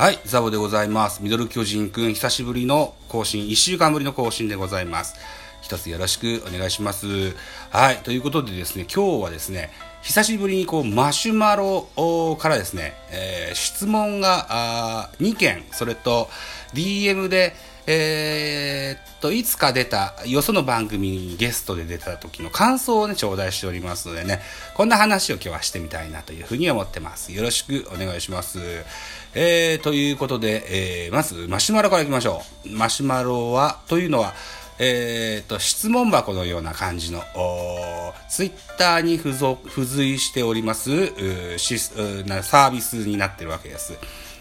はい、ザボでございます。ミドル巨人くん、久しぶりの更新、1週間ぶりの更新でございます。一つよろしくお願いします。はい、ということでですね、今日はですね、久しぶりにこうマシュマロからですね、えー質問が2件、それと DM で、えーっと、いつか出た、よその番組にゲストで出た時の感想をね、頂戴しておりますのでね、こんな話を今日はしてみたいなというふうに思ってます。よろしくお願いします。えー、ということで、えー、まず、マシュマロからいきましょう。マシュマロは、というのは、えー、と、質問箱のような感じの、ツイッターに付属付随しております、うーなサービスになってるわけです。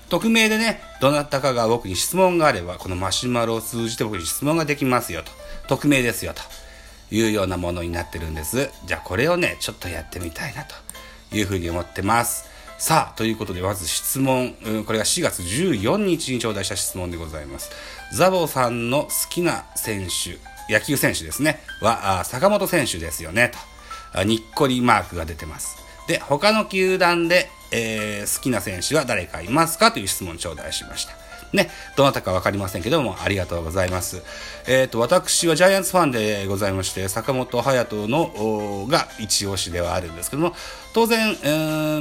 匿名でね、どなたかが僕に質問があれば、このマシュマロを通じて僕に質問ができますよと。匿名ですよと。いうようなものになってるんです。じゃあこれをね、ちょっとやってみたいなというふうに思ってます。さあ、ということでまず質問、うんこれが4月14日に頂戴した質問でございます。ザボさんの好きな選手、野球選手ですね、は、あ坂本選手ですよね、と。にっこりマークが出てます。で、他の球団で、えー好きな選手は誰かいますかという質問を頂戴しました。ね、どなたかわかりませんけども、ありがとうございます。えっ、と、私はジャイアンツファンでございまして、坂本隼人の、が一押しではあるんですけども、当然、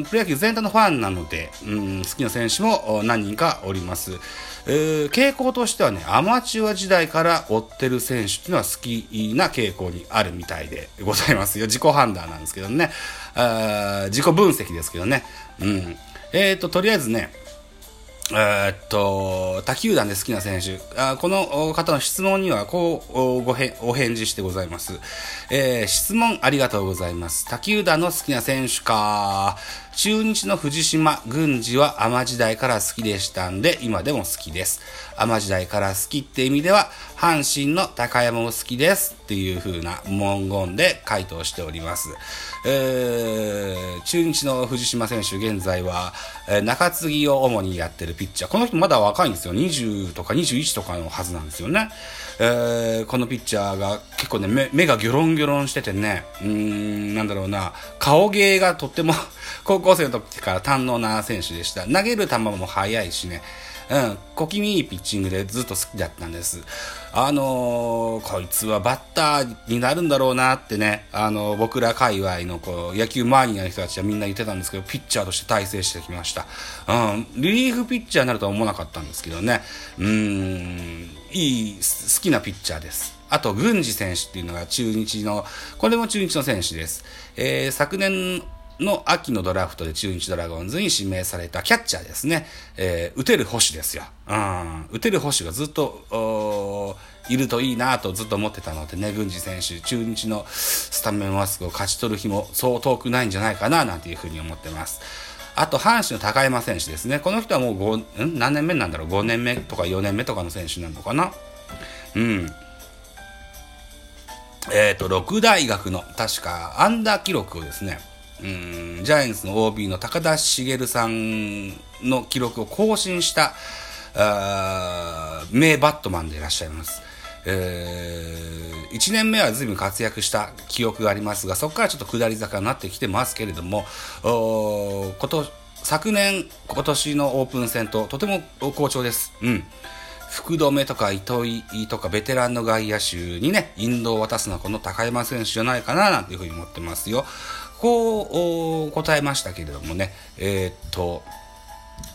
プロ野球全体のファンなので、うん、好きな選手も何人かおります。えー傾向としてはね、アマチュア時代から追ってる選手っていうのは好きな傾向にあるみたいでございますよ。自己判断なんですけどね。あ自己分析ですけどね。うん。えっ、と、とりあえずね、えーっと、他球団で好きな選手、あこの方の質問にはこうごへお返事してございます、えー質問ありがとうございます。他球団の好きな選手か。中日の藤島郡司はアマ時代から好きでしたんで、今でも好きです。アマ時代から好きって意味では、阪神の高山も好きですっていう風な文言で回答しております。えー中日の藤島選手、現在は、え中継ぎを主にやってるピッチャー。この人まだ若いんですよ。20とか21とかのはずなんですよね。えーこのピッチャーが結構ね、目目がギョロンギョロンしててね、うーん、なんだろうな、顔芸がとっても 高校生の時から堪能な選手でした。投げる球も速いしね、うん、小気味いいピッチングでずっと好きだったんです。あのーこいつはバッターになるんだろうなってね、あのー僕ら界隈のこう野球マニアの人たちはみんな言ってたんですけど、ピッチャーとして大成してきました。うん、リリーフピッチャーになるとは思わなかったんですけどね、うーん、いい、好きなピッチャーです。あと、郡司選手っていうのが中日の、これも中日の選手です。えー昨年の秋のドラフトで中日ドラゴンズに指名されたキャッチャーですね。えー打てる捕手ですよ。うん。打てる捕手がずっと、いるといいなとずっと思ってたのでね、郡司選手、中日のスタメンマスクを勝ち取る日もそう遠くないんじゃないかな、なんていうふうに思ってます。あと、阪神の高山選手ですね。この人はもう5、ん？何年目なんだろう ?5 年目とか4年目とかの選手なのかな？うん。えっ、と、六大学の、確か、アンダー記録をですね、うん、ジャイアンツの OB の高田茂さんの記録を更新した、あ名バットマンでいらっしゃいます。え1年目は随分活躍した記憶がありますが、そこからちょっと下り坂になってきてますけれども、おーこと昨年、今年のオープン戦ととても好調です。うん。福留とか糸井とかベテランの外野手にね、引導を渡すのはこの高山選手じゃないかななんていうふうに思ってますよ。こう答えましたけれどもね、えーっと、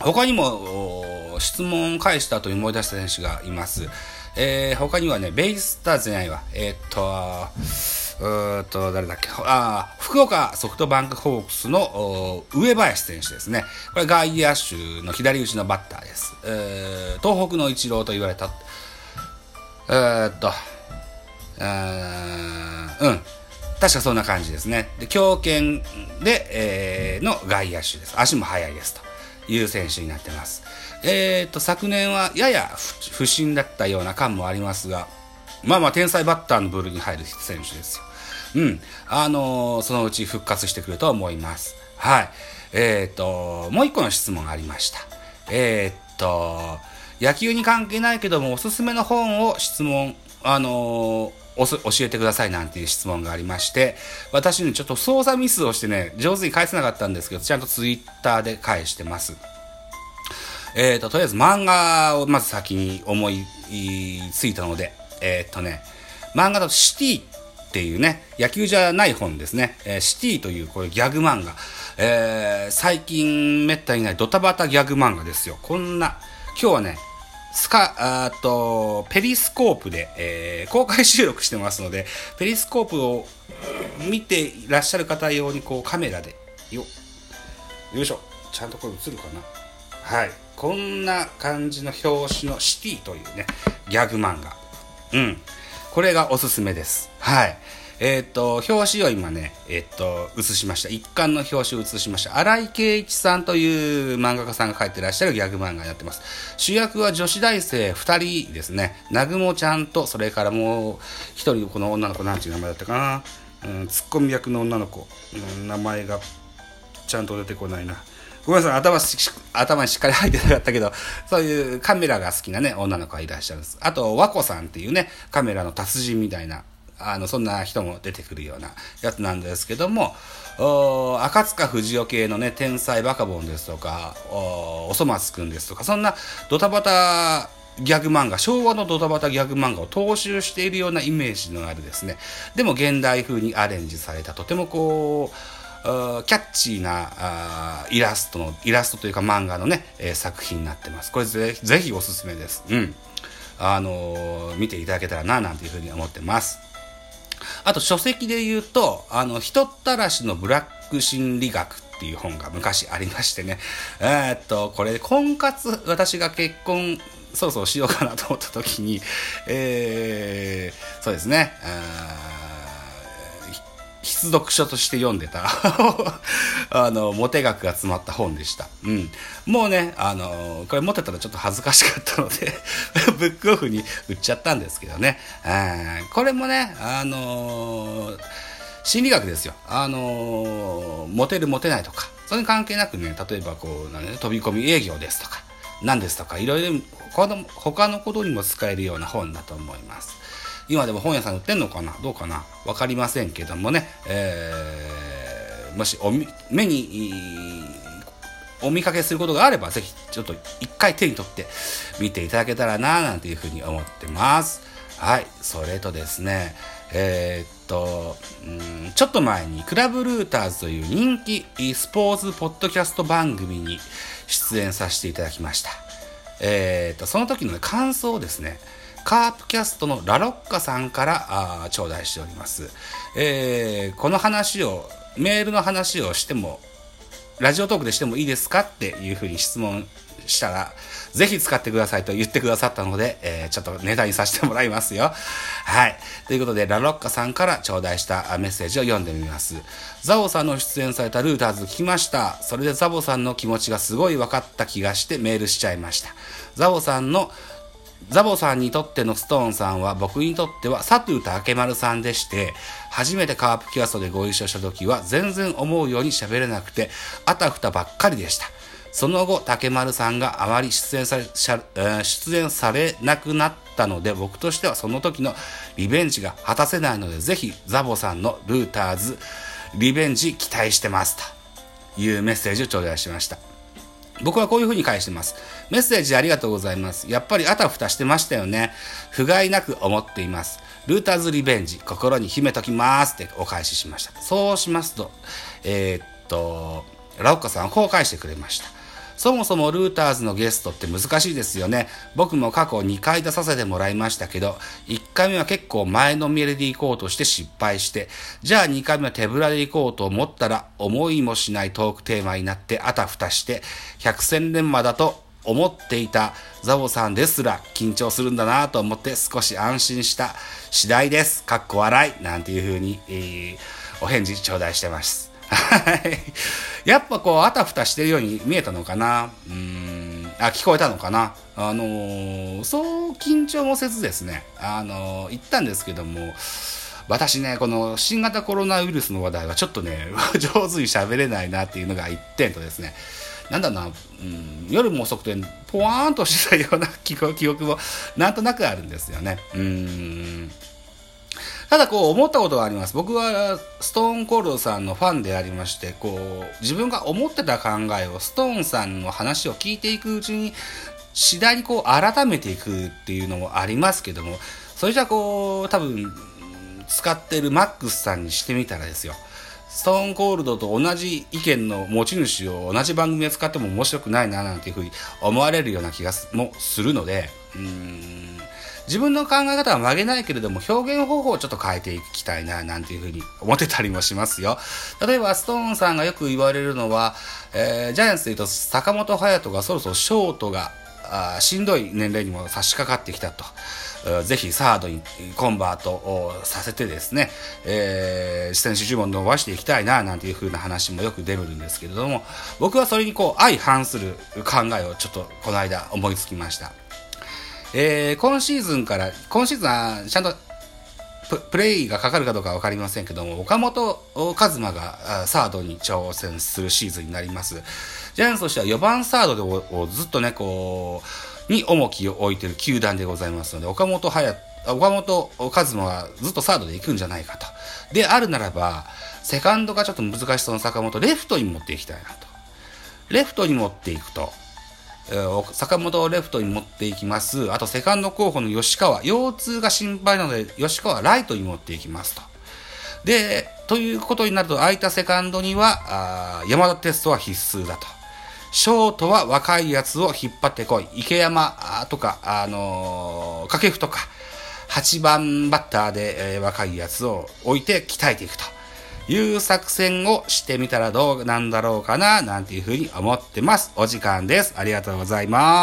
他にも質問を返した後に思い出した選手がいます。えー他にはね、ベイスターズじゃないわ。えーっと、うっと、誰だっけ？あ福岡ソフトバンクホークスの上林選手ですね。これ外野手の左打ちのバッターです。えー東北のイチローと言われた。えーっと、うん。確かそんな感じですね。で、強肩で、えーの外野手です。足も速いですという選手になってます。えー、と、昨年はやや不振だったような感もありますが、まあまあ天才バッターの部類に入る選手ですよ。うん。あのーそのうち復活してくると思います。はい。えー、と、もう一個の質問がありました。えー、と、野球に関係ないけども、おすすめの本を質問、あのおす教えてくださいなんていう質問がありまして、私ね、ちょっと操作ミスをしてね、上手に返せなかったんですけど、ちゃんとツイッターで返してます。えっ、ー、と、とりあえず漫画をまず先に思いついたので、えっ、ー、とね、漫画だとシティっていうね、野球じゃない本ですね、えー、シティというこれギャグ漫画、えー、最近めったにないドタバタギャグ漫画ですよ。こんな、今日はね、スカ、あと、ペリスコープで、えー、公開収録してますので、ペリスコープを見ていらっしゃる方用にこうカメラで、よ、よいしょ、ちゃんとこれ映るかな？はい。こんな感じの表紙のシティというね、ギャグ漫画。うん。これがおすすめです。はい。えっ、ー、と、表紙を今ね、えっ、ー、と、写しました。一巻の表紙を写しました。荒井圭一さんという漫画家さんが描いてらっしゃるギャグ漫画になってます。主役は女子大生二人ですね。南雲ちゃんと、それからもう一人この女の子、なんていう名前だったかな。うん、ツッコミ役の女の子、うん、名前がちゃんと出てこないな。ごめんなさい、頭頭にしっかり入ってなかったけど、そういうカメラが好きなね、女の子がいらっしゃるんです。あと、和子さんっていうね、カメラの達人みたいなあのそんな人も出てくるようなやつなんですけども赤塚不二夫系のね天才バカボンですとかおそ松くんですとかそんなドタバタギャグ漫画昭和のドタバタギャグ漫画を踏襲しているようなイメージのあるですねでも現代風にアレンジされたとてもこうキャッチーなあイラストのイラストというか漫画のね、えー、作品になってます。これぜぜひおすすめです。うん。あのー、見ていただけたらななんていうふうに思ってます。あと書籍で言うと、あの、人たらしのブラック心理学っていう本が昔ありましてね。えー、っと、これ、婚活、私が結婚、そろそろしようかなと思った時に、えー、そうですね、必読書として読んでた あの、モテ学が詰まった本でした。うん。もうね、あの、これ持ってたらちょっと恥ずかしかったので ブックオフに売っちゃったんですけどね。これもね、あの心理学ですよ。あのモテるモテないとか、それに関係なくね、例えばこう、ね、飛び込み営業ですとか、何ですとか、いろいろ他のことにも使えるような本だと思います。今でも本屋さん売ってんのかな？どうかな？分かりませんけどもね、えー、もしお目にお見かけすることがあれば、ぜひちょっと一回手に取って見ていただけたらな、なんていうふうに思ってます。はい、それとですね、えー、っと、ん、ちょっと前にクラブルーターズという人気スポーツポッドキャスト番組に出演させていただきました。えー、っと、その時の、感想をですね、カープキャストのラロッカさんからあ頂戴しております、えー、この話をメールの話をしてもラジオトークでしてもいいですかっていうふうに質問したら、ぜひ使ってくださいと言ってくださったので、えー、ちょっとネタにさせてもらいますよ。はい。ということで、ラロッカさんから頂戴したメッセージを読んでみます。ザボさんの出演されたルーターズ聞きました。それでザボさんの気持ちがすごい分かった気がしてメールしちゃいました。ザボさんのザボさんにとってのストーンさんは僕にとっては佐藤竹丸さんでして、初めてカープキャストでご一緒した時は全然思うように喋れなくて、あたふたばっかりでした。その後、竹丸さんがあまり出演され、出演されなくなったので、僕としてはその時のリベンジが果たせないので、ぜひザボさんのルーターズリベンジ期待してますというメッセージを頂戴しました。僕はこういうふうに返してます。メッセージありがとうございます。やっぱりあたふたしてましたよね。不甲斐なく思っています。ルーターズリベンジ、心に秘めときますってお返ししました。そうしますと、えー、っと、ラオッカさんはこう返してくれました。そもそもルーターズのゲストって難しいですよね。僕も過去2回出させてもらいましたけど、1回目は結構前のめりで行こうとして失敗して、じゃあ2回目は手ぶらで行こうと思ったら、思いもしないトークテーマになってあたふたして、百戦錬磨だと思っていたザボさんですら緊張するんだなと思って少し安心した次第です。かっこ笑い。なんていう風に、えー、お返事頂戴してます。はい。やっぱこう、あたふたしてるように見えたのかな。うん、あ、聞こえたのかな。あのー、そう緊張もせずですね、あのー、言ったんですけども、私ね、この新型コロナウイルスの話題はちょっとね、上手に喋れないなっていうのが一点とですね、なんだな、うん、夜も遅くて、ポワーンとしてたような記憶もなんとなくあるんですよね。うんただこう思ったことがあります。僕はストーンコールドさんのファンでありまして、こう自分が思ってた考えをストーンさんの話を聞いていくうちに次第にこう改めていくっていうのもありますけども、それじゃあこう多分使ってるマックスさんにしてみたらですよ。ストーンコールドと同じ意見の持ち主を同じ番組で使っても面白くないななんていうふうに思われるような気がもするので、うーん自分の考え方は曲げないけれども表現方法をちょっと変えていきたいななんていうふうに思ってたりもしますよ。例えばストーンさんがよく言われるのは、えー、ジャイアンツで言うと坂本勇人がそろそろショートがあしんどい年齢にも差し掛かってきたと。ぜひサードにコンバートをさせてですね、えー、選手注文伸ばしていきたいななんていう風な話もよく出るんですけれども僕はそれにこう相反する考えをちょっとこの間思いつきました。えー、今シーズンから、今シーズンはちゃんとプレイがかかるかどうか分かりませんけども、岡本和真がサードに挑戦するシーズンになります。ジャイアンツとしては4番サードでをずっとね、こう、に重きを置いている球団でございますので、岡本隼岡本和真はずっとサードで行くんじゃないかと。であるならば、セカンドがちょっと難しそうな坂本、レフトに持っていきたいなと。レフトに持っていくと、坂本をレフトに持っていきます。あと、セカンド候補の吉川。腰痛が心配なので、吉川ライトに持っていきますと。で、ということになると、空いたセカンドには、あ山田テストは必須だと。ショートは若いやつを引っ張ってこい。池山とか、あのー、掛布とか、8番バッターで、えー、若いやつを置いて鍛えていくと。いう作戦をしてみたらどうなんだろうかな、なんていうふうに思ってます。お時間です。ありがとうございます。